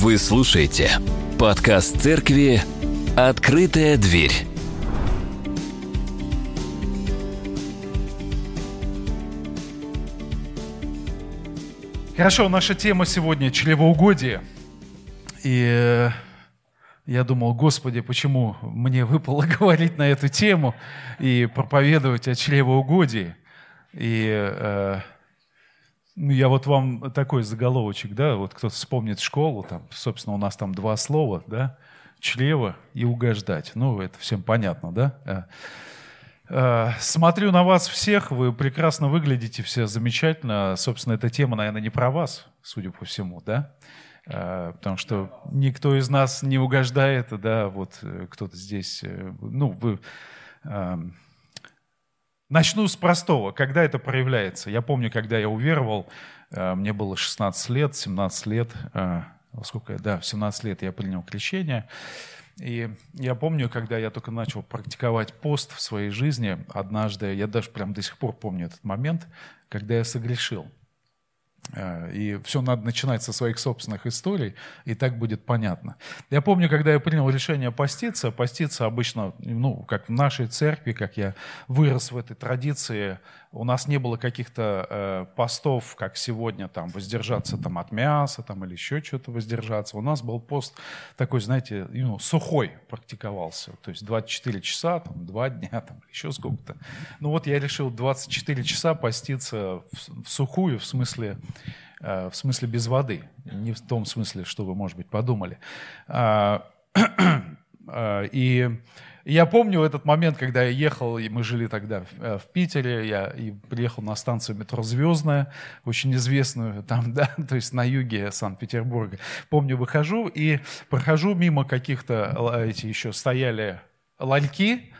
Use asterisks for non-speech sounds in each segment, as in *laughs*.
Вы слушаете подкаст церкви «Открытая дверь». Хорошо, наша тема сегодня – чревоугодие. И э, я думал, Господи, почему мне выпало *laughs* говорить на эту тему и проповедовать о чревоугодии? И э, ну, я вот вам такой заголовочек, да, вот кто-то вспомнит школу, там, собственно, у нас там два слова, да, чрево и угождать. Ну, это всем понятно, да? Э, э, смотрю на вас всех, вы прекрасно выглядите, все замечательно. Собственно, эта тема, наверное, не про вас, судя по всему, да? Э, потому что никто из нас не угождает, да, вот кто-то здесь, ну, вы Начну с простого. Когда это проявляется? Я помню, когда я уверовал, э, мне было 16 лет, 17 лет, э, сколько я, да, в 17 лет я принял крещение. И я помню, когда я только начал практиковать пост в своей жизни, однажды, я даже прям до сих пор помню этот момент, когда я согрешил. Э, и все надо начинать со своих собственных историй, и так будет понятно. Я помню, когда я принял решение поститься, поститься обычно, ну, как в нашей церкви, как я вырос в этой традиции, у нас не было каких-то э, постов, как сегодня, там, воздержаться там, от мяса там, или еще что-то воздержаться. У нас был пост такой, знаете, ну, сухой практиковался. То есть 24 часа, там, 2 дня, там, еще сколько-то. Ну вот я решил 24 часа поститься в, в сухую, в смысле, э, в смысле без воды. Не в том смысле, что вы, может быть, подумали. А, *clears throat* э, и я помню этот момент, когда я ехал, и мы жили тогда в, э, в Питере, я и приехал на станцию метро «Звездная», очень известную *laughs* там, да, то есть на юге Санкт-Петербурга. Помню, выхожу и прохожу мимо каких-то, эти еще стояли лальки,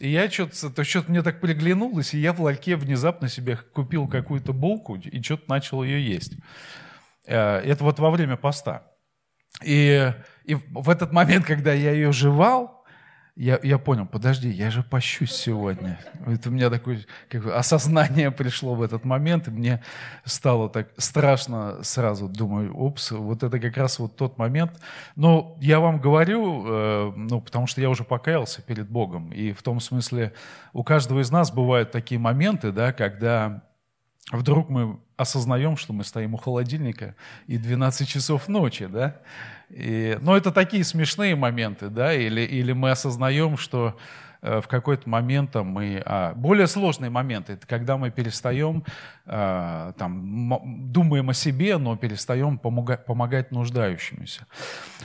и я что-то, то что-то мне так приглянулось, и я в лальке внезапно себе купил какую-то булку и что-то начал ее есть. Э, это вот во время поста. И, и в этот момент, когда я ее жевал, я, я понял, подожди, я же пощусь сегодня. Это у меня такое как бы, осознание *laughs* пришло в этот момент, и мне стало так страшно сразу. Думаю, упс, вот это как раз вот тот момент. Но я вам говорю, э, ну, потому что я уже покаялся перед Богом. И в том смысле у каждого из нас бывают такие моменты, да, когда вдруг мы осознаем, что мы стоим у холодильника и 12 часов ночи, да, и, но это такие смешные моменты, да, или, или мы осознаем, что Э, в какой-то момент мы... А, более сложные моменты, это когда мы перестаем, там, думаем о себе, но перестаем помогать, помогать нуждающимся.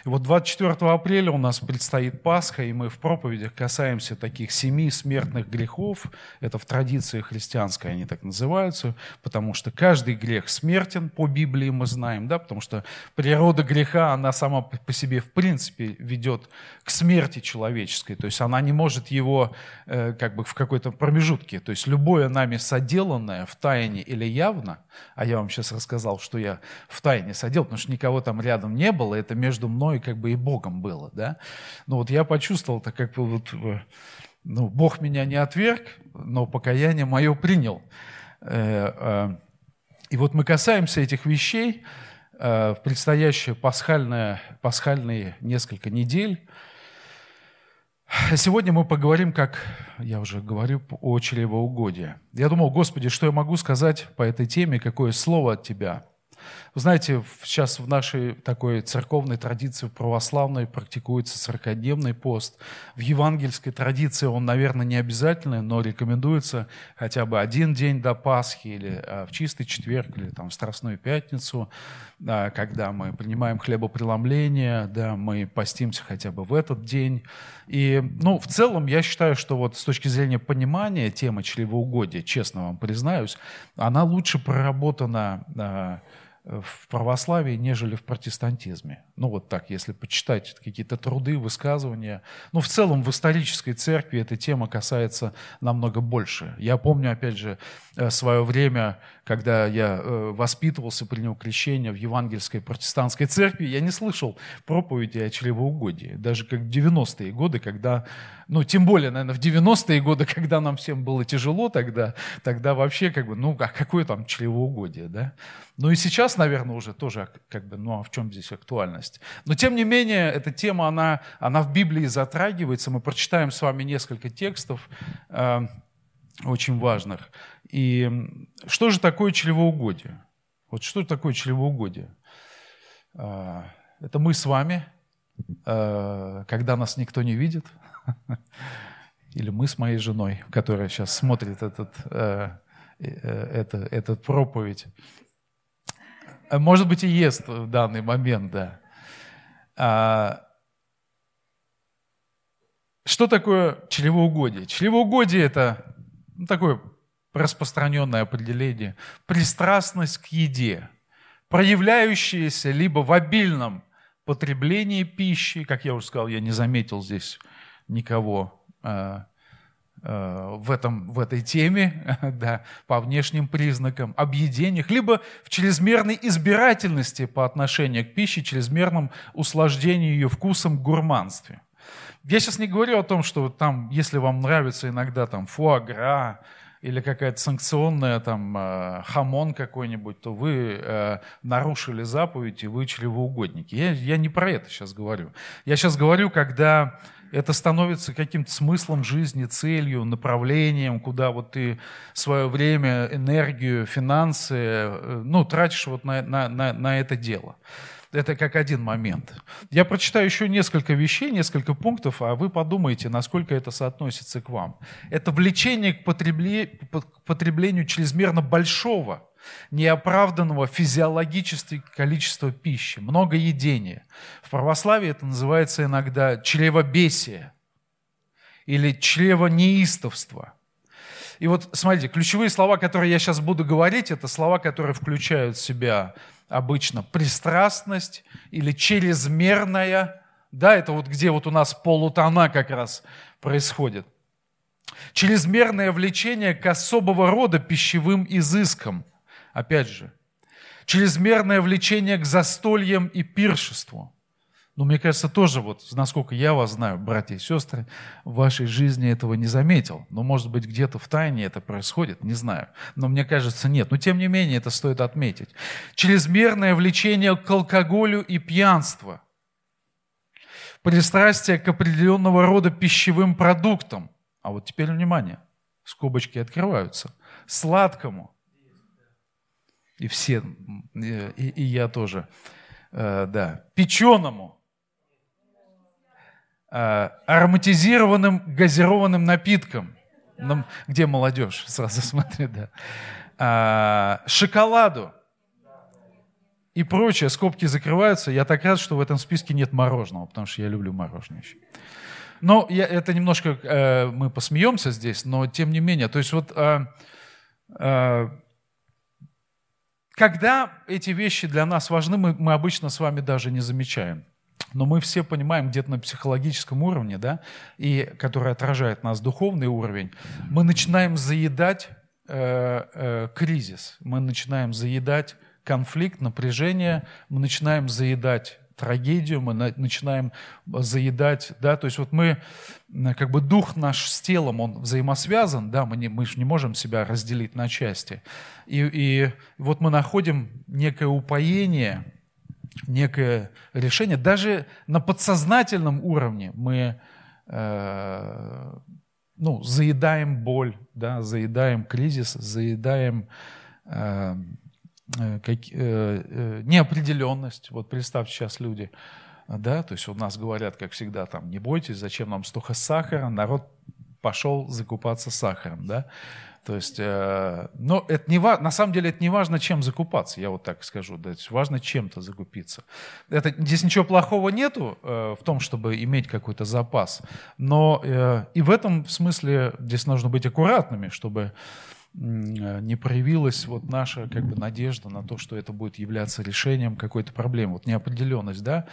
И вот 24 апреля у нас предстоит Пасха, и мы в проповедях касаемся таких семи смертных грехов. Это в традиции христианской они так называются, потому что каждый грех смертен, по Библии мы знаем, да, потому что природа греха, она сама по себе в принципе ведет к смерти человеческой, то есть она не может его его э, как бы в какой-то промежутке. То есть любое нами соделанное в тайне или явно, а я вам сейчас рассказал, что я в тайне соделал, потому что никого там рядом не было, это между мной как бы и Богом было, да. Но вот я почувствовал, так как бы вот, э, ну, Бог меня не отверг, но покаяние мое принял. Э, и вот мы касаемся этих вещей в предстоящие пасхальные, пасхальные несколько недель. Сегодня мы поговорим, как я уже говорю, о чревоугодии. Я думал, Господи, что я могу сказать по этой теме, какое слово от Тебя – вы знаете, сейчас в нашей такой церковной традиции православной практикуется сорокодневный пост. В евангельской традиции он, наверное, не обязательный, но рекомендуется хотя бы один день до Пасхи или а, в чистый четверг или там в Страстную пятницу, когда мы принимаем хлебопреломление, да, мы постимся хотя бы в этот день. И, ну, в целом, я считаю, что вот с точки зрения понимания темы чревоугодия, честно вам признаюсь, она лучше проработана а, в православии, нежели в протестантизме. Ну вот так, если почитать какие-то труды, высказывания. Ну в целом в исторической церкви эта тема касается намного больше. Я помню, опять же, э, свое время, когда я э, воспитывался, принял крещение в евангельской протестантской церкви, я не слышал проповеди о чревоугодии. Даже как в 90-е годы, когда, ну тем более, наверное, в 90-е годы, *laughs* когда нам всем было тяжело тогда, тогда вообще как бы, ну а какое там чревоугодие, да? Ну и сейчас наверное, уже тоже как бы, ну а в чем здесь актуальность? Но тем не менее, эта тема, она, она в Библии затрагивается. Мы прочитаем с вами несколько текстов э, очень важных. И что же такое чревоугодие? Вот что такое чревоугодие? Э, это мы с вами, э, когда нас никто не видит, *laughs* или мы с моей женой, которая сейчас смотрит этот, э, э, это, этот проповедь. А может быть, и ест в данный момент, да. А, что такое чревоугодие? Чревоугодие – это ну, такое распространенное определение. Пристрастность к еде, проявляющаяся либо в обильном потреблении пищи, как я уже сказал, я не заметил здесь никого Э, э, в, этом, в этой теме, *laughs* да, по внешним признакам, объедениях, либо в чрезмерной избирательности по отношению к пище, чрезмерном услаждении ее вкусом, гурманстве. Я сейчас не говорю о том, что там, если вам нравится иногда там фуагра или какая-то санкционная там э, хамон какой-нибудь, то вы э, нарушили заповедь и вы чревоугодники. Я, я не про это сейчас говорю. Я сейчас говорю, когда это становится каким-то смыслом жизни, целью, направлением, куда вот ты свое время, энергию, финансы, э, ну, тратишь вот на, на, на, на это дело. Это как один момент. Я прочитаю еще несколько вещей, несколько пунктов, а вы подумайте, насколько это соотносится к вам. Это влечение к, потреблению чрезмерно большого неоправданного физиологического количества пищи, много едения. В православии это называется иногда чревобесие или чревонеистовство. И вот смотрите, ключевые слова, которые я сейчас буду говорить, это слова, которые включают в себя обычно пристрастность или чрезмерная, да, это вот где вот у нас полутона как раз происходит. Чрезмерное влечение к особого рода пищевым изыскам – Опять же, чрезмерное влечение к застольям и пиршеству. Но мне кажется, тоже вот, насколько я вас знаю, братья и сестры, в вашей жизни этого не заметил. Но, может быть, где-то в тайне это происходит, не знаю. Но мне кажется, нет. Но, тем не менее, это стоит отметить. Чрезмерное влечение к алкоголю и пьянству. Пристрастие к определенного рода пищевым продуктам. А вот теперь внимание, скобочки открываются. Сладкому, и все, и, и я тоже, э, да, печеному, ароматизированным газированным напитком, где молодежь, *laughs* сразу смотри, да, э, шоколаду и прочее, скобки закрываются. Я так рад, что в этом списке нет мороженого, потому что я люблю мороженое еще. Но я, это немножко э, мы посмеемся здесь, но тем не менее, то есть вот э, э, когда эти вещи для нас важны, мы, мы обычно с вами даже не замечаем. Но мы все понимаем где-то на психологическом уровне, да, и который отражает нас духовный уровень, мы начинаем заедать э, э, кризис, мы начинаем заедать конфликт, напряжение, мы начинаем заедать трагедию, мы начинаем заедать, да, то есть вот мы, как бы дух наш с телом, он взаимосвязан, да, мы, не, мы же не можем себя разделить на части. И, и вот мы находим некое упоение, некое решение, даже на подсознательном уровне мы э, ну, заедаем боль, да, заедаем кризис, заедаем э, Э, э, э, неопределенность. Вот представьте сейчас люди, да, то есть у нас говорят, как всегда, там, не бойтесь, зачем нам столько сахара, народ пошел закупаться сахаром, да. То есть, э, но это не на самом деле это не важно, чем закупаться, я вот так скажу, да, важно чем-то закупиться. Это, здесь ничего плохого нету э, в том, чтобы иметь какой-то запас, но э, и в этом смысле здесь нужно быть аккуратными, чтобы не проявилась вот наша как бы надежда на то, что это будет являться решением какой-то проблемы. Вот неопределенность, да.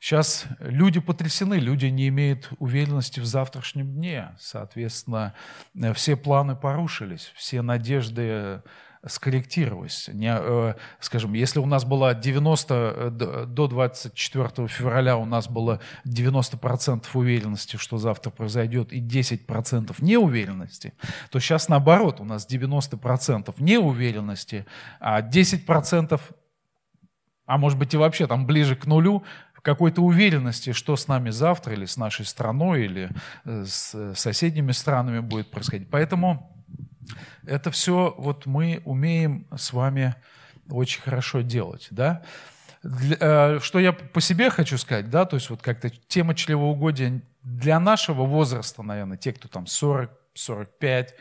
Сейчас люди потрясены, люди не имеют уверенности в завтрашнем дне. Соответственно, э, все планы порушились, все надежды скорректировалось. Не, э, скажем, если у нас было 90, э, до 24 февраля у нас было 90% уверенности, что завтра произойдет, и 10% неуверенности, то сейчас наоборот, у нас 90% неуверенности, а 10% а может быть и вообще там ближе к нулю, какой-то уверенности, что с нами завтра или с нашей страной или э, с соседними странами будет происходить. Поэтому это все вот мы умеем с вами очень хорошо делать, да. Э, что я по себе хочу сказать, да, то есть вот как-то тема чревоугодия для нашего возраста, наверное, те, кто там 40, 45,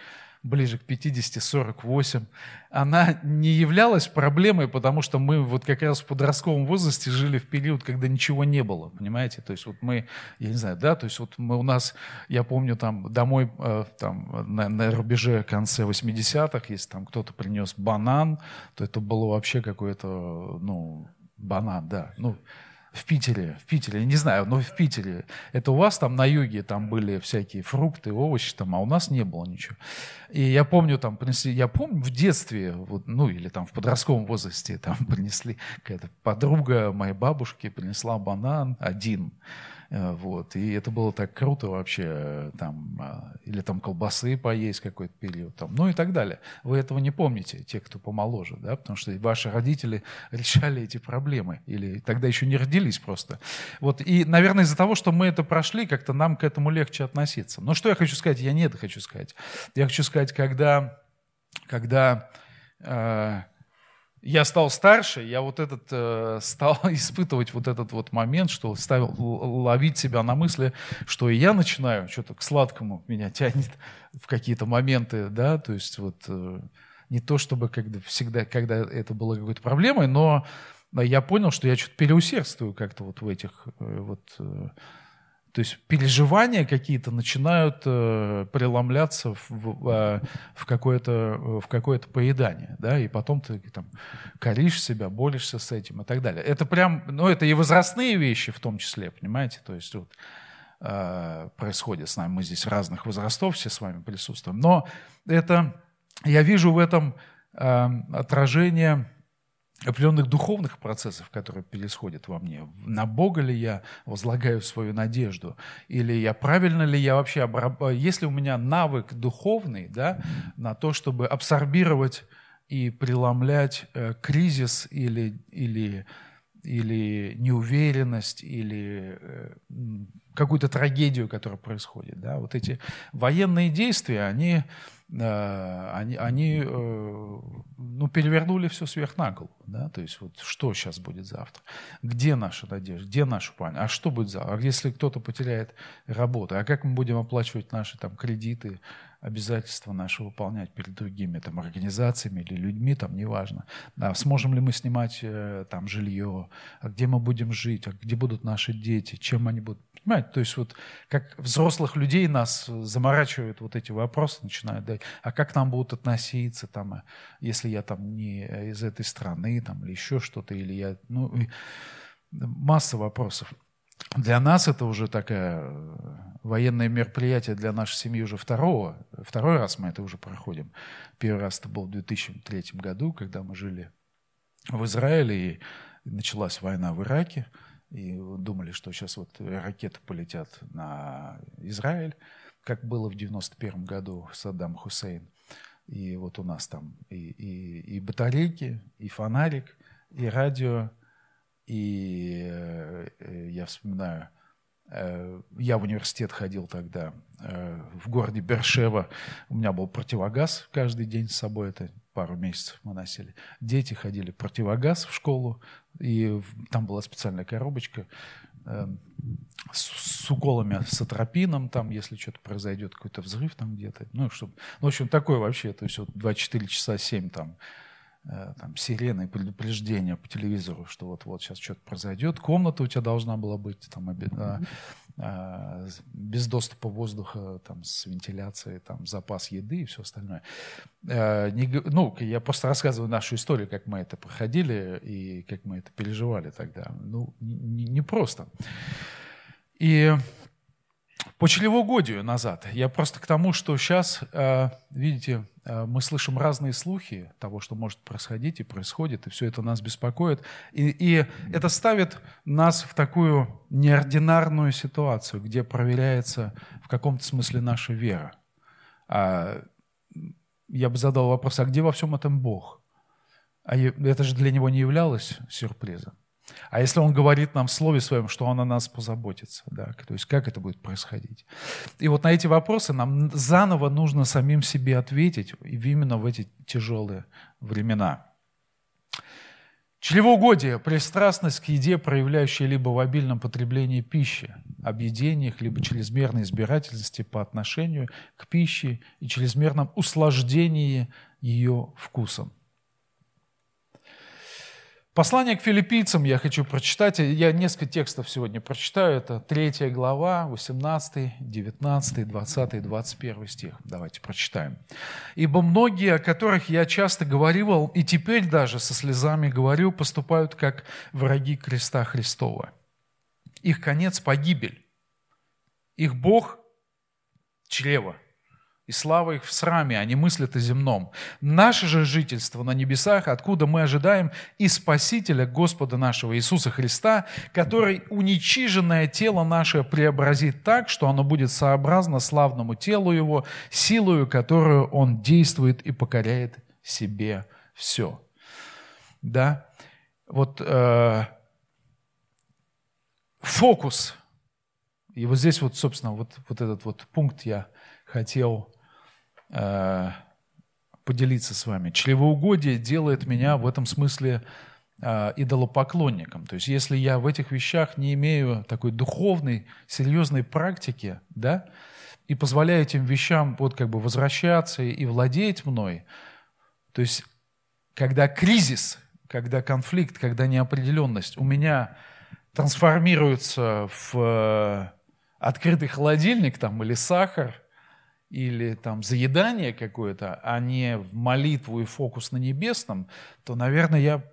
ближе к 50-48, она не являлась проблемой, потому что мы вот как раз в подростковом возрасте жили в период, когда ничего не было, понимаете? То есть вот мы, я не знаю, да, то есть вот мы у нас, я помню там домой э, там на, на рубеже конце 80-х, если там кто-то принес банан, то это было вообще какое-то, ну, банан, да, ну, в Питере, в Питере, не знаю, но в Питере. Это у вас там на юге там были всякие фрукты, овощи там, а у нас не было ничего. И я помню там принесли, я помню в детстве, вот, ну или там в подростковом возрасте там *laughs* принесли, какая-то подруга моей бабушки принесла банан один. Э, вот. И это было так круто вообще, э, там, а, или там колбасы поесть какой-то период, там, ну и так далее. Вы этого не помните, те, кто помоложе, да, потому что ваши родители *laughs* решали эти проблемы, или тогда еще не родились просто. Вот. И, наверное, из-за того, что мы это прошли, как-то нам к этому легче относиться. Но что я хочу сказать? Я не это хочу сказать. Я хочу сказать, когда, когда э, я стал старше, я вот этот э, стал *laughs* испытывать вот этот вот момент, что стал ловить себя на мысли, что и я начинаю что-то к сладкому меня тянет в какие-то моменты, да, то есть вот э, не то чтобы когда всегда, когда это было какой-то проблемой, но я понял, что я что-то переусердствую как-то вот в этих э, вот э, то есть переживания какие-то начинают э, преломляться в, э, в какое-то в какое-то поедание, да, и потом ты там коришь себя, борешься с этим и так далее. Это прям, ну, это и возрастные вещи в том числе, понимаете, то есть вот э, происходит с нами, мы здесь разных возрастов все с вами присутствуем, но это, я вижу в этом э, отражение определенных духовных процессов, которые происходят во мне. На Бога ли я возлагаю свою надежду? Или я правильно ли я вообще... Обраб... Есть ли у меня навык духовный да, на то, чтобы абсорбировать и преломлять э, кризис или, или, или неуверенность, или э, какую-то трагедию, которая происходит. Да? Вот эти военные действия, они Э, они, они э, ну, перевернули все сверх на голову. Да? То есть вот что сейчас будет завтра? Где наша надежда? Где наша память? А что будет завтра? А если кто-то потеряет работу? А как мы будем оплачивать наши там, кредиты, обязательства наши выполнять перед другими там, организациями или людьми, там, неважно. Да, сможем ли мы снимать э, там жилье, а где мы будем жить, а где будут наши дети, чем они будут. Понимаете, то есть вот как взрослых людей нас заморачивают вот эти вопросы, начинают дать, а как нам будут относиться, там, э, если я там не из этой страны, там, или еще что-то, или я, ну, масса вопросов. Для нас это уже такое э, военное мероприятие для нашей семьи уже второго. Второй раз мы это уже проходим. Первый раз это был в 2003 году, когда мы жили в Израиле, и началась война в Ираке. И думали, что сейчас вот ракеты полетят на Израиль, как было в 91 году Саддам Хусейн. И вот у нас там и, и, и батарейки, и фонарик, и радио, и э, я вспоминаю, я в университет ходил тогда э, в городе Бершева. У меня был противогаз каждый день с собой, это пару месяцев мы носили. Дети ходили противогаз в школу, и там была специальная коробочка с, с уколами с атропином, там, если что-то произойдет, какой-то взрыв там где-то. Ну, чтобы, ну, в общем, такое вообще, то есть вот 24 часа 7 там Э, там, сирены, предупреждения по телевизору, что вот-вот сейчас что-то произойдет. Комната у тебя должна была быть там, а, а, без доступа воздуха, там, с вентиляцией, там, запас еды и все остальное. А, не, ну, я просто рассказываю нашу историю, как мы это проходили и как мы это переживали тогда. Ну, не, не просто. И по чревоугодию назад. Я просто к тому, что сейчас, э, видите, э, мы слышим разные слухи того, что может происходить и происходит, и все это нас беспокоит. И, и это ставит нас в такую неординарную ситуацию, где проверяется в каком-то смысле наша вера. А я бы задал вопрос, а где во всем этом Бог? А это же для него не являлось сюрпризом. А если Он говорит нам в Слове Своем, что Он о нас позаботится, да, то есть как это будет происходить? И вот на эти вопросы нам заново нужно самим себе ответить именно в эти тяжелые времена. Чревоугодие – пристрастность к еде, проявляющая либо в обильном потреблении пищи, объедениях, либо чрезмерной избирательности по отношению к пище и чрезмерном усложнении ее вкусом. Послание к филиппийцам я хочу прочитать. Я несколько текстов сегодня прочитаю. Это 3 глава, 18, 19, 20, 21 стих. Давайте прочитаем. «Ибо многие, о которых я часто говорил, и теперь даже со слезами говорю, поступают как враги креста Христова. Их конец – погибель. Их Бог – чрево – и слава их в сраме, они мыслят о земном. Наше же жительство на небесах, откуда мы ожидаем и Спасителя Господа нашего Иисуса Христа, который уничиженное тело наше преобразит так, что оно будет сообразно славному телу Его, силою, которую Он действует и покоряет себе все. Да? Вот э, фокус. И вот здесь вот, собственно, вот, вот этот вот пункт я хотел Э, поделиться с вами. Чревоугодие делает меня в этом смысле э, идолопоклонником. То есть если я в этих вещах не имею такой духовной, серьезной практики, да, и позволяю этим вещам вот как бы возвращаться и владеть мной, то есть когда кризис, когда конфликт, когда неопределенность у меня трансформируется в э, открытый холодильник там, или сахар – или там заедание какое-то, а не в молитву и фокус на небесном, то, наверное, я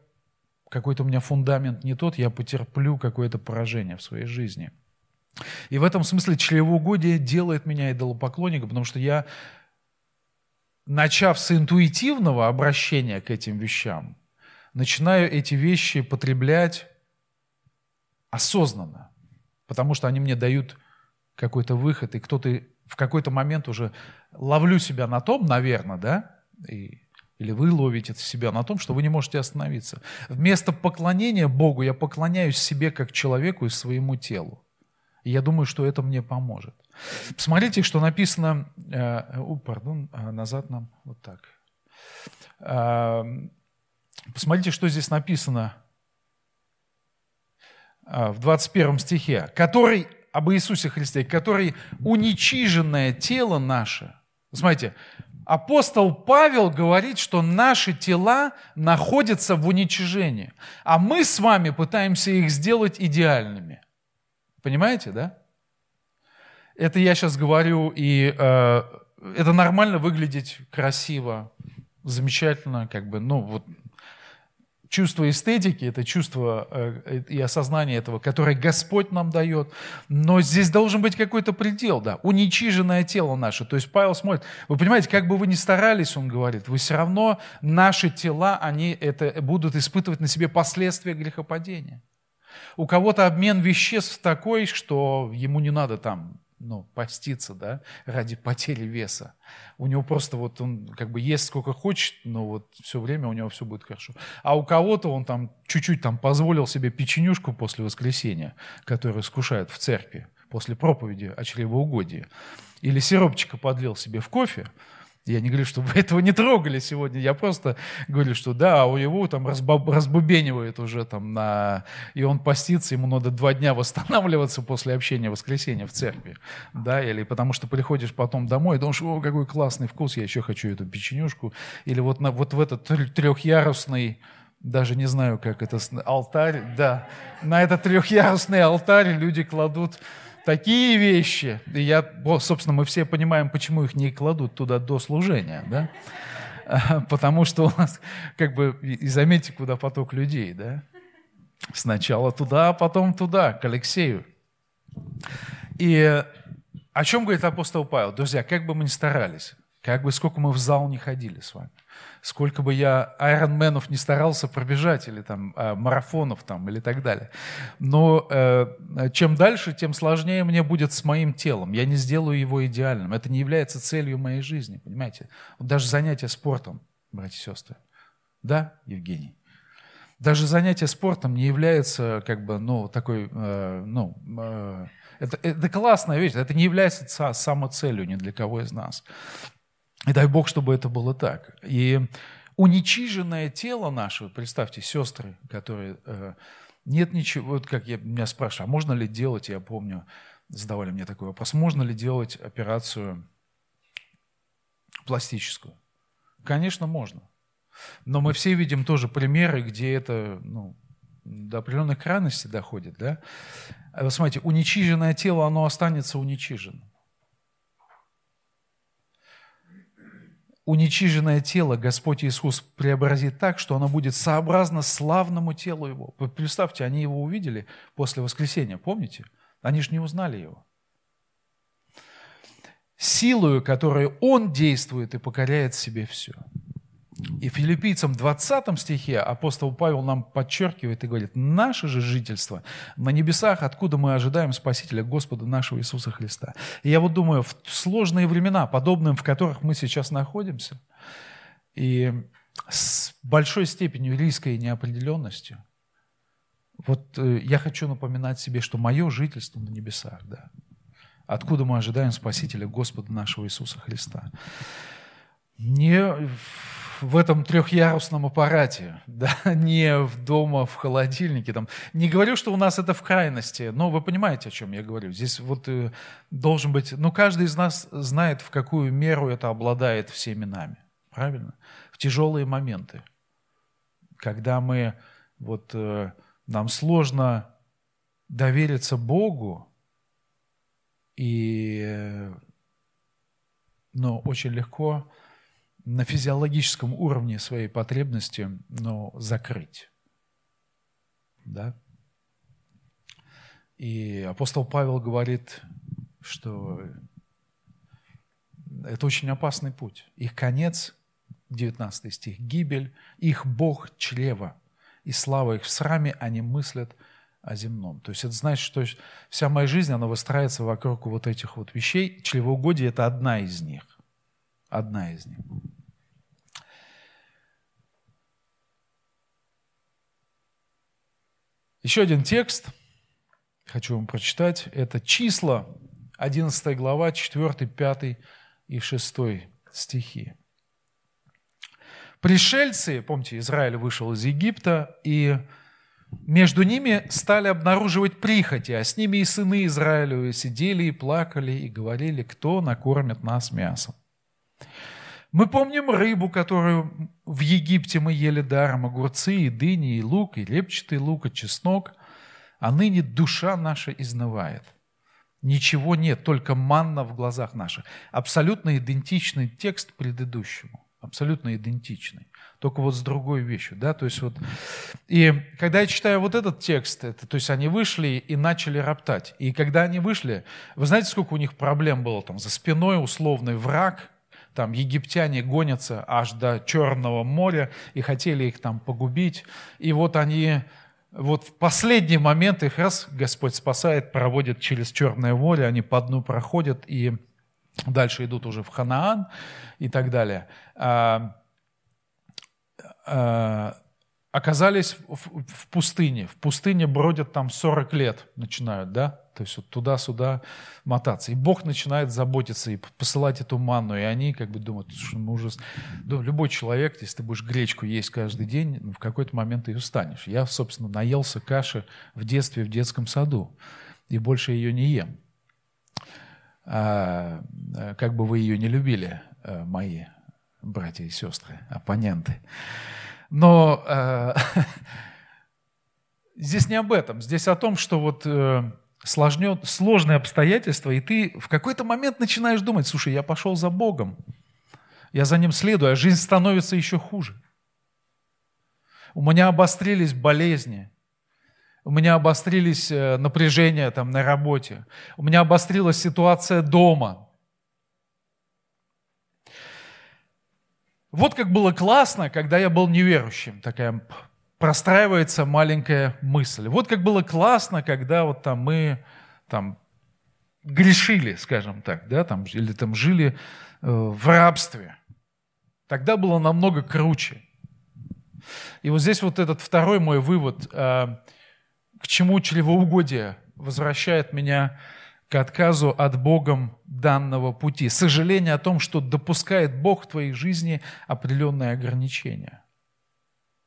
какой-то у меня фундамент не тот, я потерплю какое-то поражение в своей жизни. И в этом смысле чревоугодие делает меня идолопоклонником, потому что я, начав с интуитивного обращения к этим вещам, начинаю эти вещи потреблять осознанно, потому что они мне дают какой-то выход, и кто-то в какой-то момент уже ловлю себя на том, наверное, да, и, или вы ловите себя на том, что вы не можете остановиться. Вместо поклонения Богу я поклоняюсь себе как человеку и своему телу. И я думаю, что это мне поможет. Посмотрите, что написано... Э, о, пардон, а назад нам вот так. Э, посмотрите, что здесь написано э, в 21 стихе. «Который об Иисусе Христе, который уничиженное тело наше. Смотрите, апостол Павел говорит, что наши тела находятся в уничижении, а мы с вами пытаемся их сделать идеальными. Понимаете, да? Это я сейчас говорю, и э, это нормально выглядеть красиво, замечательно, как бы, ну вот чувство эстетики, это чувство э, и осознание этого, которое Господь нам дает. Но здесь должен быть какой-то предел, да, уничиженное тело наше. То есть Павел смотрит, вы понимаете, как бы вы ни старались, он говорит, вы все равно, наши тела, они это будут испытывать на себе последствия грехопадения. У кого-то обмен веществ такой, что ему не надо там ну, поститься, да, ради потери веса. У него просто вот он как бы ест сколько хочет, но вот все время у него все будет хорошо. А у кого-то он там чуть-чуть там позволил себе печенюшку после воскресения, которую скушают в церкви после проповеди о чревоугодии. Или сиропчика подлил себе в кофе, я не говорю, что вы этого не трогали сегодня, я просто говорю, что да, у него там разбубенивает уже там на... И он постится, ему надо два дня восстанавливаться после общения в воскресенье в церкви, да, или потому что приходишь потом домой и думаешь, о, какой классный вкус, я еще хочу эту печенюшку, или вот, на, вот в этот трехъярусный даже не знаю, как это, алтарь, да, на этот трехъярусный алтарь люди кладут такие вещи. И я, собственно, мы все понимаем, почему их не кладут туда до служения, да? *laughs* Потому что у нас, как бы, и заметьте, куда поток людей, да? Сначала туда, а потом туда, к Алексею. И о чем говорит апостол Павел? Друзья, как бы мы ни старались, как бы сколько мы в зал не ходили с вами, сколько бы я айронменов не старался пробежать, или там а, марафонов там, или так далее. Но э, чем дальше, тем сложнее мне будет с моим телом. Я не сделаю его идеальным. Это не является целью моей жизни, понимаете? Вот даже занятия спортом, братья и сестры. Да, Евгений? Даже занятие спортом не является как бы, ну, такой, э, ну, э, это, это классная вещь, это не является самоцелью ни для кого из нас. И дай Бог, чтобы это было так. И уничиженное тело наше, представьте, сестры, которые... Э, нет ничего, вот как я, меня спрашивали, а можно ли делать, я помню, задавали мне такой вопрос, можно ли делать операцию пластическую? Конечно, можно. Но мы все видим тоже примеры, где это ну, до определенной крайности доходит. Да? А смотрите, уничиженное тело, оно останется уничиженным. Уничиженное тело Господь Иисус преобразит так, что оно будет сообразно славному телу Его. представьте, они Его увидели после воскресения, помните? Они же не узнали Его. Силою, которой Он действует и покоряет себе все – и в Филиппийцам 20 стихе апостол Павел нам подчеркивает и говорит, наше же жительство на небесах, откуда мы ожидаем Спасителя Господа нашего Иисуса Христа. И я вот думаю, в сложные времена, подобным, в которых мы сейчас находимся, и с большой степенью риска и неопределенности, вот э, я хочу напоминать себе, что мое жительство на небесах, да, откуда мы ожидаем Спасителя Господа нашего Иисуса Христа. Не в этом трехъярусном аппарате, *laughs* да, не в дома, в холодильнике. Там. Не говорю, что у нас это в крайности, но вы понимаете, о чем я говорю. Здесь вот э, должен быть, ну, каждый из нас знает, в какую меру это обладает всеми нами, правильно? В тяжелые моменты, когда мы, вот, э, нам сложно довериться Богу, и, э, но очень легко на физиологическом уровне своей потребности, но закрыть. Да? И апостол Павел говорит, что это очень опасный путь. Их конец, 19 стих, гибель, их Бог чрева, и слава их в сраме, они мыслят о земном. То есть это значит, что вся моя жизнь, она выстраивается вокруг вот этих вот вещей. Чревоугодие – это одна из них. Одна из них. Еще один текст хочу вам прочитать. Это числа, 11 глава, 4, 5 и 6 стихи. Пришельцы, помните, Израиль вышел из Египта, и между ними стали обнаруживать прихоти, а с ними и сыны Израилевы сидели и плакали, и говорили, кто накормит нас мясом. Мы помним рыбу, которую в Египте мы ели даром, огурцы, и дыни, и лук, и репчатый лук, и чеснок, а ныне душа наша изнывает. Ничего нет, только манна в глазах наших. Абсолютно идентичный текст предыдущему. Абсолютно идентичный. Только вот с другой вещью. Да? То есть вот... И когда я читаю вот этот текст, это, то есть они вышли и начали роптать. И когда они вышли, вы знаете, сколько у них проблем было там? За спиной условный враг – там египтяне гонятся аж до Черного моря и хотели их там погубить. И вот они, вот в последний момент их раз Господь спасает, проводит через Черное море, они по дну проходят и дальше идут уже в Ханаан и так далее. А, а, оказались в, в пустыне. В пустыне бродят там 40 лет, начинают, да? То есть вот туда-сюда мотаться. И Бог начинает заботиться и посылать эту манну. И они как бы думают, что мы уже... Ну, любой человек, если ты будешь гречку есть каждый день, ну, в какой-то момент ты устанешь. Я, собственно, наелся каши в детстве в детском саду. И больше ее не ем. А, как бы вы ее не любили, э, мои братья и сестры, оппоненты. Но э, *laughs* здесь не об этом. Здесь о том, что вот... Э, сложнет, сложные обстоятельства, и ты в какой-то момент начинаешь думать, слушай, я пошел за Богом, я за Ним следую, а жизнь становится еще хуже. У меня обострились болезни, у меня обострились э, напряжения там на работе, у меня обострилась ситуация дома. Вот как было классно, когда я был неверующим, такая простраивается маленькая мысль. Вот как было классно, когда вот там мы там грешили, скажем так, да, там, или там жили э, в рабстве. Тогда было намного круче. И вот здесь вот этот второй мой вывод, э, к чему чревоугодие возвращает меня к отказу от Богом данного пути. Сожаление о том, что допускает Бог в твоей жизни определенные ограничения.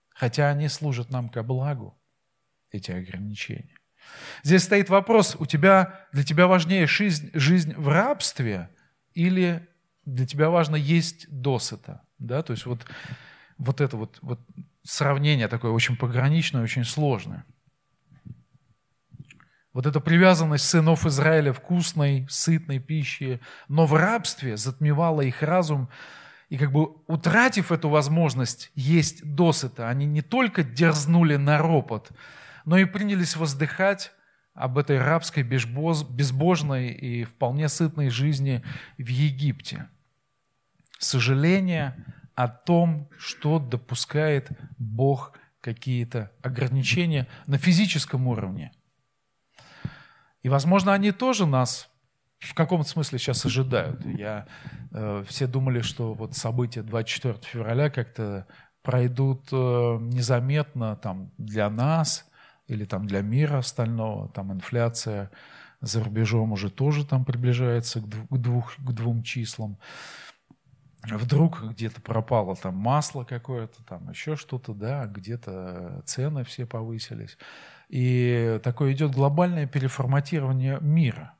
Хотя они служат нам ко благу, эти ограничения. Здесь стоит вопрос, у тебя, для тебя важнее жизнь, жизнь в рабстве или для тебя важно есть досыта? Да? То есть вот, вот это вот, вот сравнение такое очень пограничное, очень сложное. Вот эта привязанность сынов Израиля вкусной, сытной пищи, но в рабстве затмевала их разум, и как бы утратив эту возможность есть досыта, они не только дерзнули на ропот, но и принялись воздыхать об этой рабской, безбожной и вполне сытной жизни в Египте. Сожаление о том, что допускает Бог какие-то ограничения на физическом уровне – и, возможно, они тоже нас в каком-то смысле сейчас ожидают. Я, э, все думали, что вот события 24 февраля как-то пройдут э, незаметно там, для нас или там, для мира остального. Там инфляция за рубежом уже тоже там приближается к, двух, к, двух, к двум числам. Вдруг где-то пропало там масло какое-то, там еще что-то, да, где-то цены все повысились. И такое идет глобальное переформатирование мира.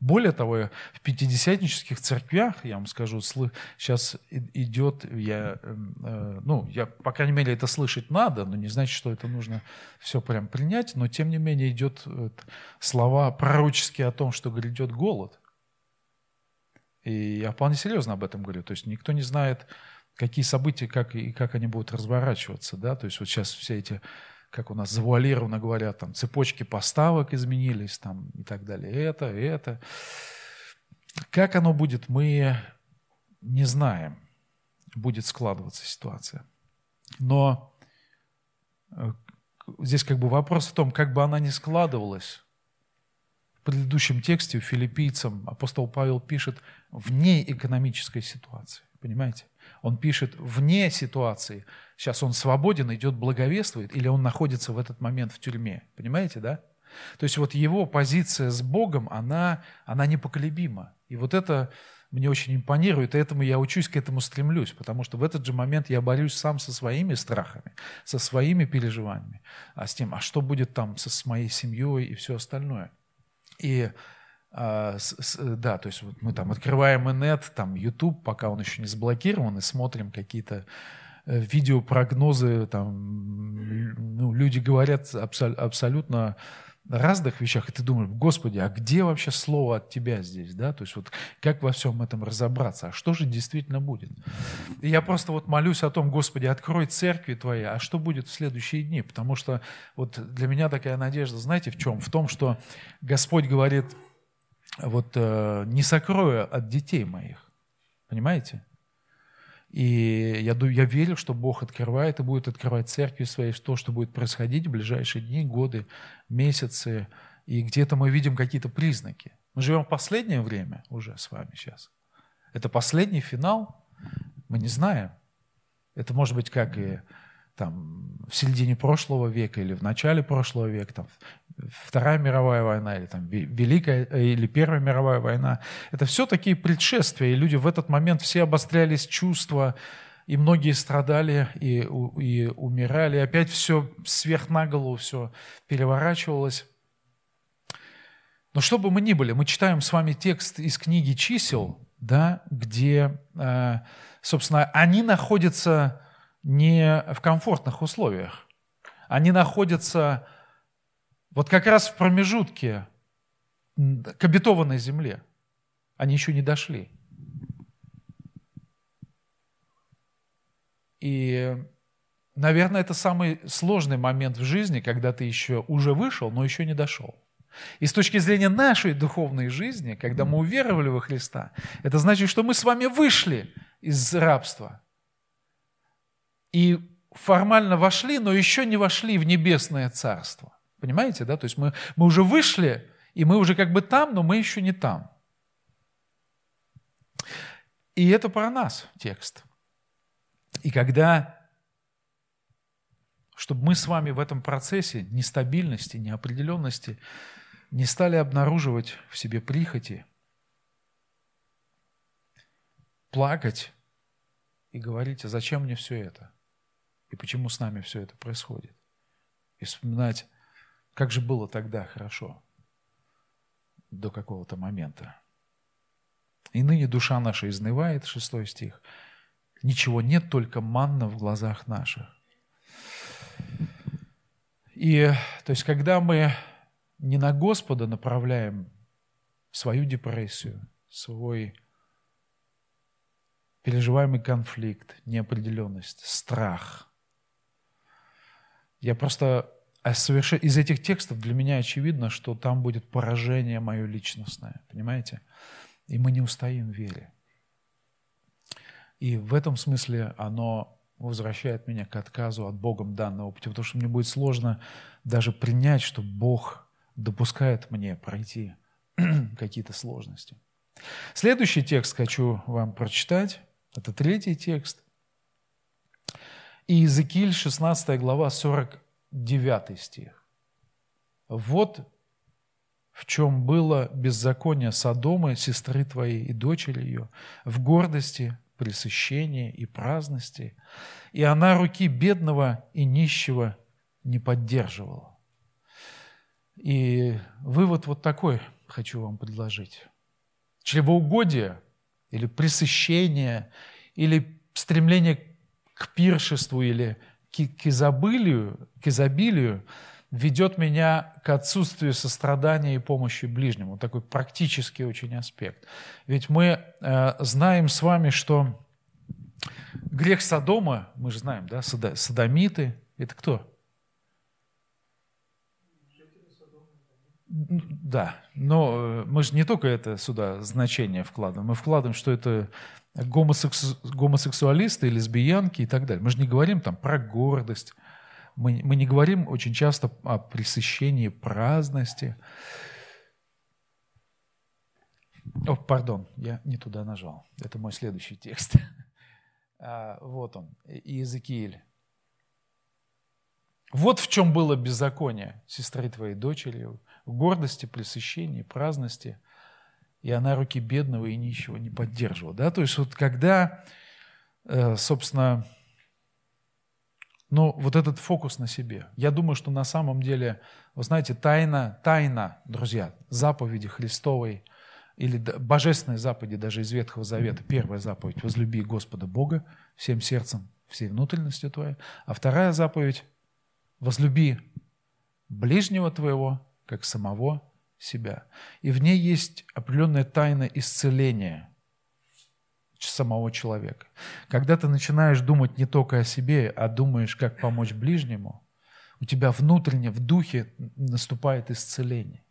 Более того, в пятидесятнических церквях, я вам скажу, сейчас идет, я, эм, э, ну, я, по крайней мере, это слышать надо, но не значит, что это нужно все прям принять, но тем не менее идет слова пророческие о том, что грядет голод. И я вполне серьезно об этом говорю. То есть никто не знает, какие события, как и как они будут разворачиваться. Да? То есть вот сейчас все эти как у нас завуалированно говорят, там цепочки поставок изменились там, и так далее. Это, это. Как оно будет, мы не знаем, будет складываться ситуация. Но э, здесь как бы вопрос в том, как бы она ни складывалась. В предыдущем тексте филиппийцам апостол Павел пишет вне экономической ситуации. Понимаете? Он пишет вне ситуации. Сейчас он свободен, идет благовествует, или он находится в этот момент в тюрьме. Понимаете, да? То есть вот его позиция с Богом, она, она непоколебима. И вот это мне очень импонирует, и этому я учусь, к этому стремлюсь, потому что в этот же момент я борюсь сам со своими страхами, со своими переживаниями, а с тем, а что будет там со, с моей семьей и все остальное. И а, да, то есть вот мы там открываем инет, там YouTube, пока он еще не заблокирован, и смотрим какие-то э, видеопрогнозы, там ну, люди говорят абсол- абсолютно разных вещах, и ты думаешь, Господи, а где вообще слово от Тебя здесь, да? То есть вот как во всем этом разобраться, а что же действительно будет? И я просто вот молюсь о том, Господи, открой церкви Твои, а что будет в следующие дни? Потому что вот для меня такая надежда, знаете, в чем? В том, что Господь говорит, вот э, не сокрою от детей моих. Понимаете? И я, я верю, что Бог открывает и будет открывать церкви своей, то, что будет происходить в ближайшие дни, годы, месяцы. И где-то мы видим какие-то признаки. Мы живем в последнее время уже с вами сейчас. Это последний финал? Мы не знаем. Это может быть как и там, в середине прошлого века или в начале прошлого века, там, Вторая мировая война или там, Великая э, или Первая мировая война. Это все такие предшествия, и люди в этот момент все обострялись чувства, и многие страдали и, и умирали. Опять все сверх на голову, все переворачивалось. Но что бы мы ни были, мы читаем с вами текст из книги «Чисел», да, где, э, собственно, они находятся не в комфортных условиях. Они находятся вот как раз в промежутке к обетованной земле. Они еще не дошли. И, наверное, это самый сложный момент в жизни, когда ты еще уже вышел, но еще не дошел. И с точки зрения нашей духовной жизни, когда мы уверовали во Христа, это значит, что мы с вами вышли из рабства. И формально вошли, но еще не вошли в небесное царство. Понимаете, да? То есть мы, мы уже вышли, и мы уже как бы там, но мы еще не там. И это про нас текст. И когда чтобы мы с вами в этом процессе нестабильности, неопределенности не стали обнаруживать в себе прихоти, плакать и говорить, а зачем мне все это? И почему с нами все это происходит? И вспоминать, как же было тогда хорошо, до какого-то момента. И ныне душа наша изнывает, шестой стих. Ничего нет, только манна в глазах наших. И то есть, когда мы не на Господа направляем свою депрессию, свой переживаемый конфликт, неопределенность, страх. Я просто а соверш... из этих текстов для меня очевидно, что там будет поражение мое личностное, понимаете? И мы не устоим в вере. И в этом смысле оно возвращает меня к отказу от Богом данного пути, потому что мне будет сложно даже принять, что Бог допускает мне пройти *clears throat* какие-то сложности. Следующий текст хочу вам прочитать. Это третий текст. И Иезекииль, 16 глава, 49 стих. «Вот в чем было беззаконие Содома, сестры твоей и дочери ее, в гордости, пресыщении и праздности, и она руки бедного и нищего не поддерживала. И вывод вот такой хочу вам предложить. Чревоугодие или пресыщение, или стремление к пиршеству или к изобилию, к изобилию ведет меня к отсутствию сострадания и помощи ближнему. Такой практический очень аспект. Ведь мы э, знаем с вами, что грех Содома, мы же знаем, да, содомиты, это кто? Да, но э, мы же не только это сюда значение вкладываем, мы вкладываем, что это гомосексу... гомосексуалисты, лесбиянки и так далее. Мы же не говорим там про гордость, мы, мы не говорим очень часто о пресыщении праздности. О, пардон, я не туда нажал. Это мой следующий текст. *laughs* А, вот он, Иезекииль. Вот в чем было беззаконие сестры твоей дочери, гордости, пресыщении, праздности, и она руки бедного и нищего не поддерживала. Да? То есть вот когда, э, собственно, ну, вот этот фокус на себе. Я думаю, что на самом деле, вы знаете, тайна, тайна, друзья, заповеди Христовой или божественной заповеди даже из Ветхого Завета. Первая заповедь – возлюби Господа Бога всем сердцем, всей внутренностью твоей. А вторая заповедь – возлюби ближнего твоего как самого себя. И в ней есть определенная тайна исцеления самого человека. Когда ты начинаешь думать не только о себе, а думаешь, как помочь ближнему, у тебя внутренне, в духе наступает исцеление.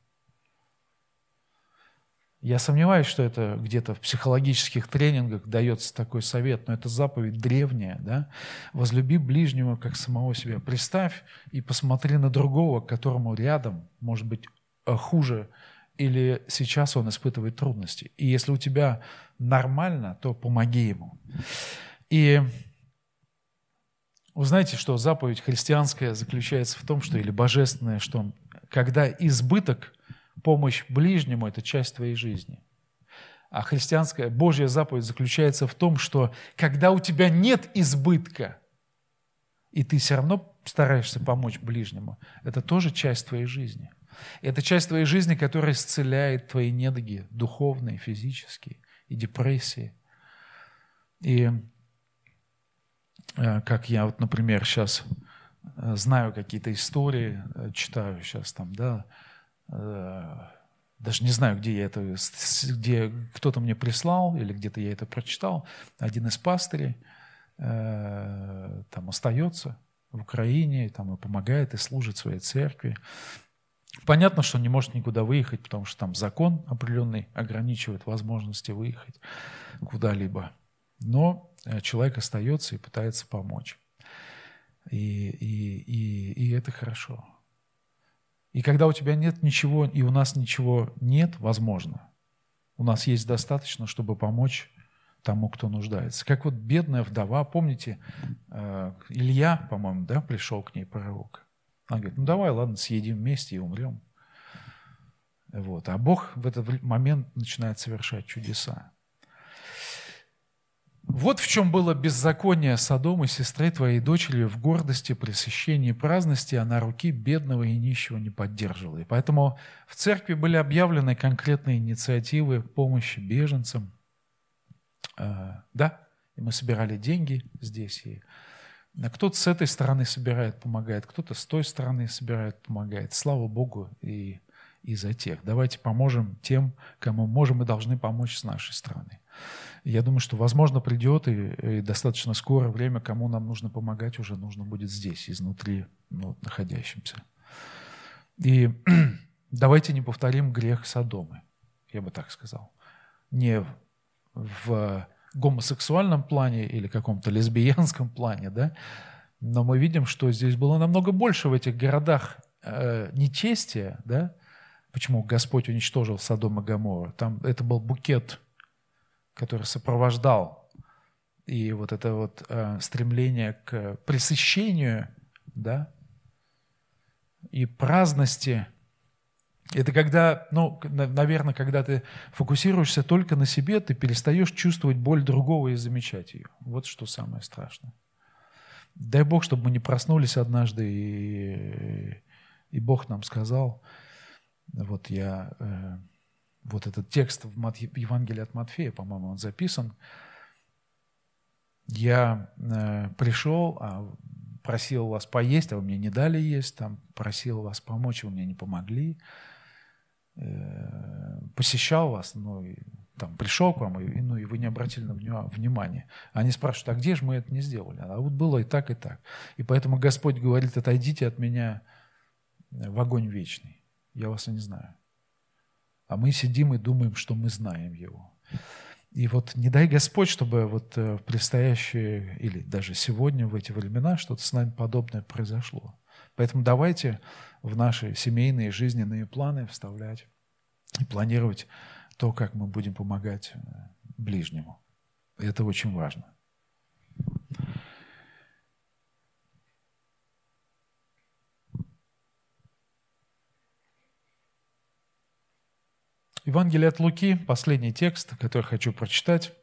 Я сомневаюсь, что это где-то в психологических тренингах дается такой совет, но это заповедь древняя. Да? Возлюби ближнего, как самого себя. Представь и посмотри на другого, которому рядом, может быть, хуже, или сейчас он испытывает трудности. И если у тебя нормально, то помоги ему. И вы знаете, что заповедь христианская заключается в том, что, или божественная, что когда избыток помощь ближнему – это часть твоей жизни. А христианская Божья заповедь заключается в том, что когда у тебя нет избытка, и ты все равно стараешься помочь ближнему, это тоже часть твоей жизни. Это часть твоей жизни, которая исцеляет твои недуги, духовные, физические и депрессии. И э, как я вот, например, сейчас э, знаю какие-то истории, э, читаю сейчас там, да, даже не знаю, где я это, где кто-то мне прислал или где-то я это прочитал, один из пастырей там остается в Украине, там и помогает, и служит своей церкви. Понятно, что не может никуда выехать, потому что там закон определенный ограничивает возможности выехать куда-либо. Но э, человек остается и пытается помочь. И, и, и, и это хорошо. И когда у тебя нет ничего, и у нас ничего нет, возможно, у нас есть достаточно, чтобы помочь тому, кто нуждается. Как вот бедная вдова, помните, э, Илья, по-моему, да, пришел к ней пророк. Она говорит, ну давай, ладно, съедим вместе и умрем. Вот. А Бог в этот момент начинает совершать чудеса. Вот в чем было беззаконие Содома, сестры твоей дочери, в гордости, пресыщении, праздности она руки бедного и нищего не поддерживала. И поэтому в церкви были объявлены конкретные инициативы помощи беженцам. А, да, и мы собирали деньги здесь, и кто-то с этой стороны собирает, помогает, кто-то с той стороны собирает, помогает. Слава Богу и, и за тех. Давайте поможем тем, кому можем и должны помочь с нашей стороны. Я думаю, что, возможно, придет и, и достаточно скоро время, кому нам нужно помогать, уже нужно будет здесь, изнутри ну, находящимся. И *clears throat* давайте не повторим грех Содомы, я бы так сказал. Не в гомосексуальном плане или каком-то лесбиянском плане, да, но мы видим, что здесь было намного больше в этих городах э, нечестия, да, почему Господь уничтожил Содом и Гоморру. Там это был букет который сопровождал и вот это вот э, стремление к пресыщению, да, и праздности. Это когда, ну, наверное, когда ты фокусируешься только на себе, ты перестаешь чувствовать боль другого и замечать ее. Вот что самое страшное. Дай Бог, чтобы мы не проснулись однажды, и, и Бог нам сказал, вот я э, вот этот текст в Евангелии от Матфея, по-моему, он записан. Я э, пришел, а просил вас поесть, а вы мне не дали есть, там, просил вас помочь, а вы мне не помогли. Э, посещал вас, ну, и, там, пришел к вам, и, ну, и вы не обратили на него внимания. Они спрашивают, а где же мы это не сделали? А вот было и так, и так. И поэтому Господь говорит, отойдите от меня в огонь вечный. Я вас и не знаю. А мы сидим и думаем, что мы знаем Его. И вот не дай Господь, чтобы вот э, в предстоящие или даже сегодня в эти времена что-то с нами подобное произошло. Поэтому давайте в наши семейные жизненные планы вставлять и планировать то, как мы будем помогать э, ближнему. Это очень важно. Евангелие от Луки, последний текст, который хочу прочитать.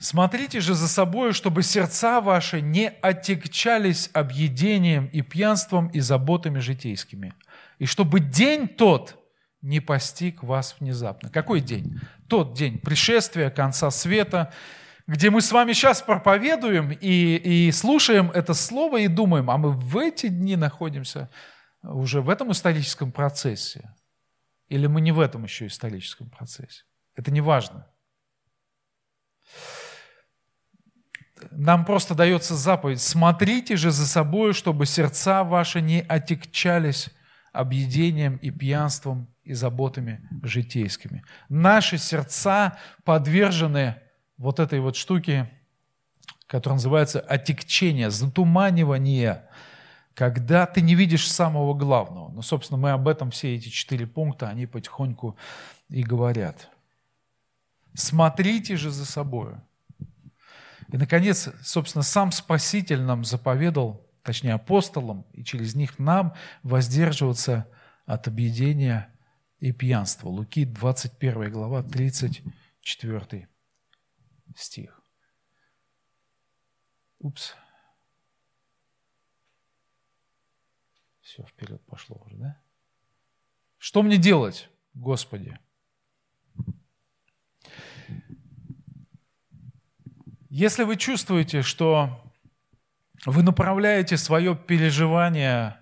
«Смотрите же за собой, чтобы сердца ваши не отягчались объедением и пьянством и заботами житейскими, и чтобы день тот не постиг вас внезапно». Какой день? Тот день пришествия, конца света, где мы с вами сейчас проповедуем и, и слушаем это слово и думаем, а мы в эти дни находимся – уже в этом историческом процессе? Или мы не в этом еще историческом процессе? Это не важно. Нам просто дается заповедь. Смотрите же за собой, чтобы сердца ваши не отягчались объедением и пьянством и заботами житейскими. Наши сердца подвержены вот этой вот штуке, которая называется отягчение, затуманивание – когда ты не видишь самого главного. Ну, собственно, мы об этом все эти четыре пункта, они потихоньку и говорят. Смотрите же за собой. И, наконец, собственно, сам Спаситель нам заповедал, точнее, апостолам, и через них нам воздерживаться от объедения и пьянства. Луки, 21 глава, 34 стих. Упс. Все, вперед пошло уже, да? Что мне делать, Господи? Если вы чувствуете, что вы направляете свое переживание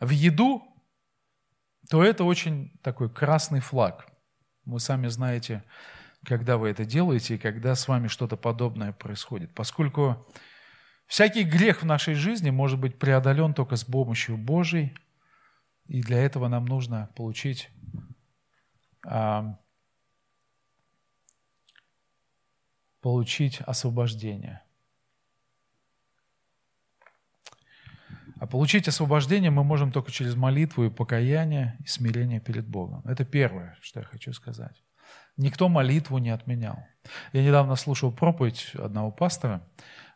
в еду, то это очень такой красный флаг. Вы сами знаете, когда вы это делаете и когда с вами что-то подобное происходит. Поскольку Всякий грех в нашей жизни может быть преодолен только с помощью Божией, и для этого нам нужно получить а, получить освобождение. А получить освобождение мы можем только через молитву и покаяние, и смирение перед Богом. Это первое, что я хочу сказать. Никто молитву не отменял. Я недавно слушал проповедь одного пастора,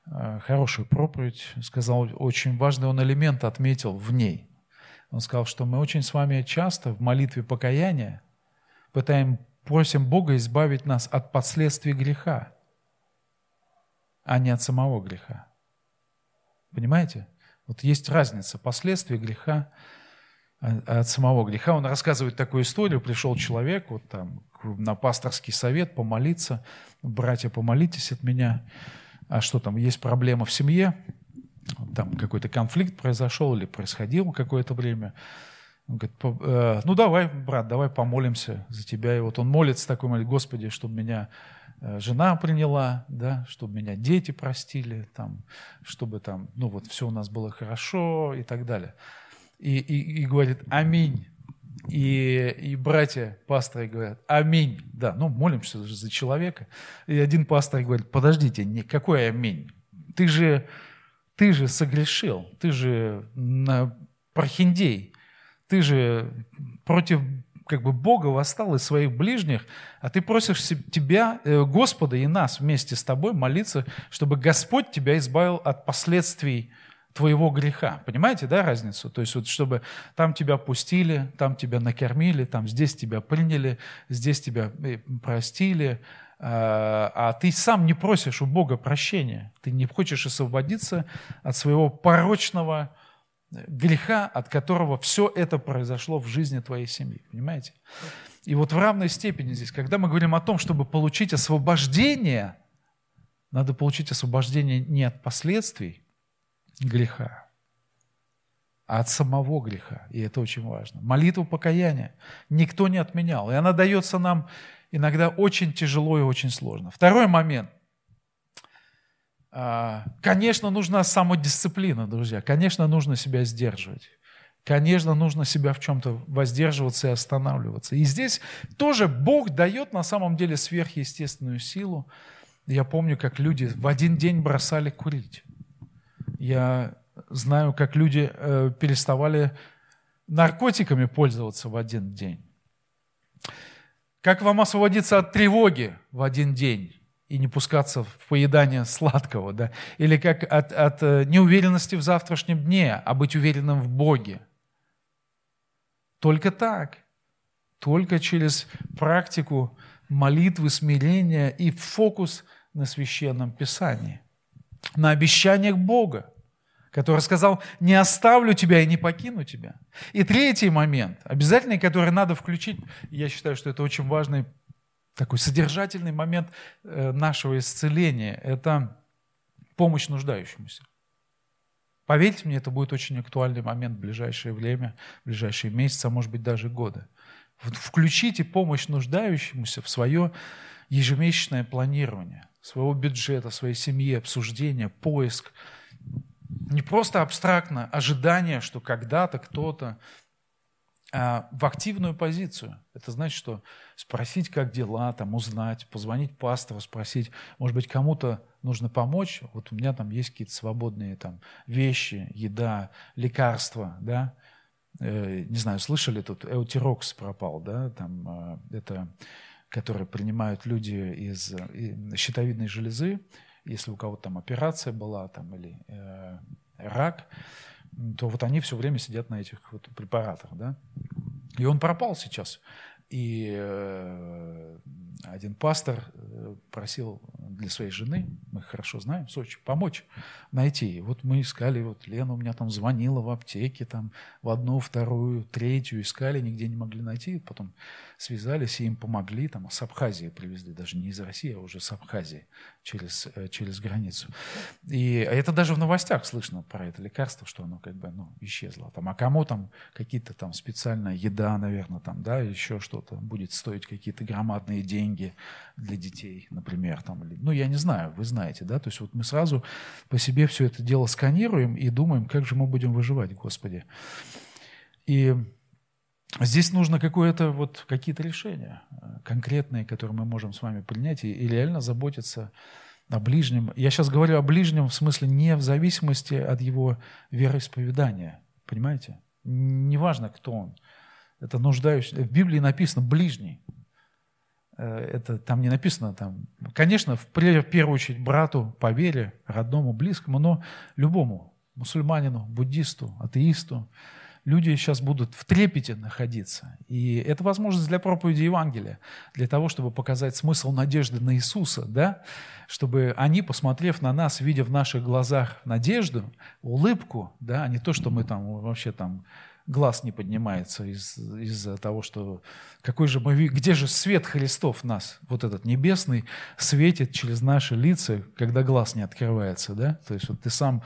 э, хорошую проповедь, сказал, очень важный он элемент отметил в ней. Он сказал, что мы очень с вами часто в молитве покаяния пытаем, просим Бога избавить нас от последствий греха, а не от самого греха. Понимаете? Вот есть разница последствий греха а, от самого греха. Он рассказывает такую историю. Пришел человек вот там на пасторский совет помолиться. Братья, помолитесь от меня. А что там, есть проблема в семье? Там какой-то конфликт произошел или происходил какое-то время. Он говорит, «Э, ну давай, брат, давай помолимся за тебя. И вот он молится такой, молит, Господи, чтобы меня жена приняла, да, чтобы меня дети простили, там, чтобы там, ну вот все у нас было хорошо и так далее. И, и, и говорит, аминь. И, и братья пасторы говорят, аминь. Да, ну молимся за человека. И один пастор говорит, подождите, не, какой аминь? Ты же, ты же согрешил, ты же на прохиндей, ты же против как бы Бога восстал из своих ближних, а ты просишь тебя, э, Господа и нас вместе с тобой молиться, чтобы Господь тебя избавил от последствий твоего греха. Понимаете, да, разницу? То есть вот чтобы там тебя пустили, там тебя накормили, там здесь тебя приняли, здесь тебя э, простили, а, а ты сам не просишь у Бога прощения. Ты не хочешь освободиться от своего порочного э, греха, от которого все это произошло в жизни твоей семьи. Понимаете? И вот в равной степени здесь, когда мы говорим о том, чтобы получить освобождение, надо получить освобождение не от последствий, греха, а от самого греха. И это очень важно. Молитву покаяния никто не отменял. И она дается нам иногда очень тяжело и очень сложно. Второй момент. А, конечно, нужна самодисциплина, друзья. Конечно, нужно себя сдерживать. Конечно, нужно себя в чем-то воздерживаться и останавливаться. И здесь тоже Бог дает на самом деле сверхъестественную силу. Я помню, как люди в один день бросали курить. Я знаю, как люди э, переставали наркотиками пользоваться в один день. Как вам освободиться от тревоги в один день и не пускаться в поедание сладкого, да? Или как от, от э, неуверенности в завтрашнем дне, а быть уверенным в Боге. Только так. Только через практику молитвы, смирения и фокус на священном писании, на обещаниях Бога который сказал, не оставлю тебя и не покину тебя. И третий момент, обязательный, который надо включить, я считаю, что это очень важный такой содержательный момент э, нашего исцеления, это помощь нуждающемуся. Поверьте мне, это будет очень актуальный момент в ближайшее время, в ближайшие месяцы, а может быть даже годы. Включите помощь нуждающемуся в свое ежемесячное планирование, своего бюджета, своей семьи, обсуждение, поиск, не просто абстрактно ожидание, что когда-то кто-то а в активную позицию. Это значит, что спросить, как дела, там, узнать, позвонить пастору, спросить, может быть, кому-то нужно помочь. Вот у меня там есть какие-то свободные там вещи, еда, лекарства, да. Э, не знаю, слышали, тут Эутирокс пропал, да, там э, это, который принимают люди из щитовидной железы, если у кого-то там операция была там, или э, рак, то вот они все время сидят на этих вот препаратах. Да? И он пропал сейчас. И э, один пастор э, просил для своей жены, мы хорошо знаем, Сочи, помочь найти. И вот мы искали, вот Лена у меня там звонила в аптеке, там в одну, вторую, третью искали, нигде не могли найти. Потом связались и им помогли, там с Абхазии привезли, даже не из России, а уже с Абхазии через, э, через границу. И это даже в новостях слышно про это лекарство, что оно как бы ну, исчезло. Там, а кому там какие-то там специальная еда, наверное, там, да, еще что-то будет стоить какие-то громадные деньги для детей, например, там, или, ну, я не знаю, вы знаете, да, то есть вот мы сразу по себе все это дело сканируем и думаем, как же мы будем выживать, Господи. И Здесь нужно какое-то вот какие-то решения э, конкретные, которые мы можем с вами принять и, и реально заботиться о ближнем. Я сейчас говорю о ближнем в смысле не в зависимости от его вероисповедания, понимаете? Неважно, кто он. Это нуждающийся. В Библии написано «ближний». Э, это там не написано там. Конечно, в первую очередь брату по вере, родному, близкому, но любому мусульманину, буддисту, атеисту, люди сейчас будут в трепете находиться. И это возможность для проповеди Евангелия, для того, чтобы показать смысл надежды на Иисуса, да? чтобы они, посмотрев на нас, видя в наших глазах надежду, улыбку, да, а не то, что мы там вообще там глаз не поднимается из, из-за того, что какой же мы, где же свет Христов нас, вот этот небесный, светит через наши лица, когда глаз не открывается, да? То есть вот ты сам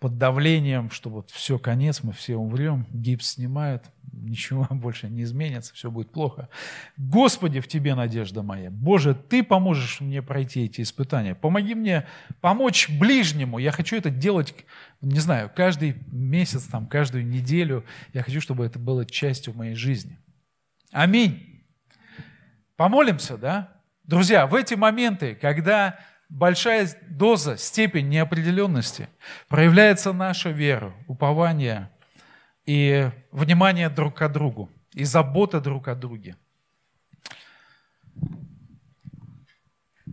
под давлением, что вот все, конец, мы все умрем, гипс снимают, ничего *laughs* больше не изменится, все будет плохо. Господи, в Тебе надежда моя. Боже, Ты поможешь мне пройти эти испытания. Помоги мне помочь ближнему. Я хочу это делать, не знаю, каждый месяц, там, каждую неделю. Я хочу, чтобы это было частью моей жизни. Аминь. Помолимся, да? Друзья, в эти моменты, когда большая доза, степень неопределенности, проявляется наша вера, упование и внимание друг к другу, и забота друг о друге.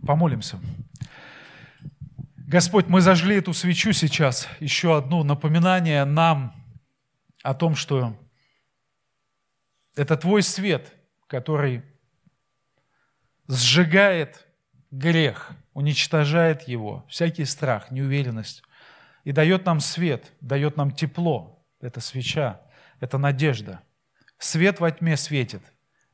Помолимся. Господь, мы зажгли эту свечу сейчас, еще одно напоминание нам о том, что это Твой свет, который сжигает грех – уничтожает его, всякий страх, неуверенность, и дает нам свет, дает нам тепло. Это свеча, это надежда. Свет во тьме светит,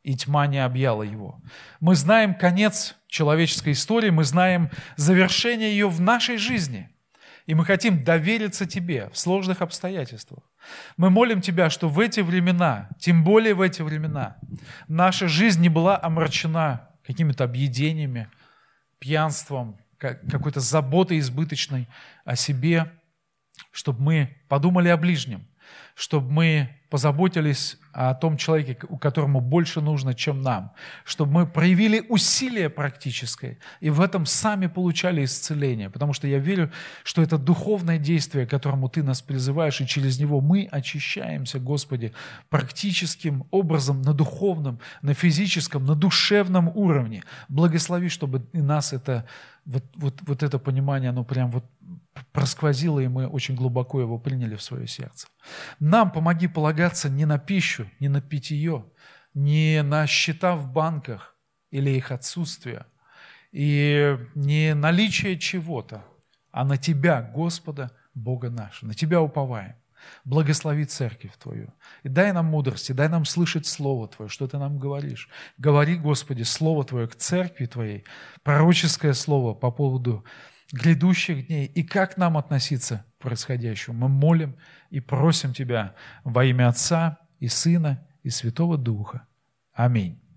и тьма не объяла его. Мы знаем конец человеческой истории, мы знаем завершение ее в нашей жизни. И мы хотим довериться Тебе в сложных обстоятельствах. Мы молим Тебя, что в эти времена, тем более в эти времена, наша жизнь не была омрачена какими-то объедениями, пьянством, какой-то заботой избыточной о себе, чтобы мы подумали о ближнем, чтобы мы позаботились о том человеке, у которому больше нужно, чем нам, чтобы мы проявили усилие практическое и в этом сами получали исцеление, потому что я верю, что это духовное действие, к которому Ты нас призываешь, и через него мы очищаемся, Господи, практическим образом на духовном, на физическом, на душевном уровне. Благослови, чтобы и нас это, вот, вот, вот это понимание, оно прям вот просквозило, и мы очень глубоко его приняли в свое сердце. Нам помоги полагаться не на пищу, не на питье, не на счета в банках или их отсутствие, и не наличие чего-то, а на Тебя, Господа, Бога нашего. На Тебя уповаем. Благослови церковь Твою. И дай нам мудрости, дай нам слышать Слово Твое, что Ты нам говоришь. Говори, Господи, Слово Твое к церкви Твоей, пророческое Слово по поводу грядущих дней и как нам относиться к происходящему. Мы молим и просим Тебя во имя Отца и Сына и Святого Духа. Аминь.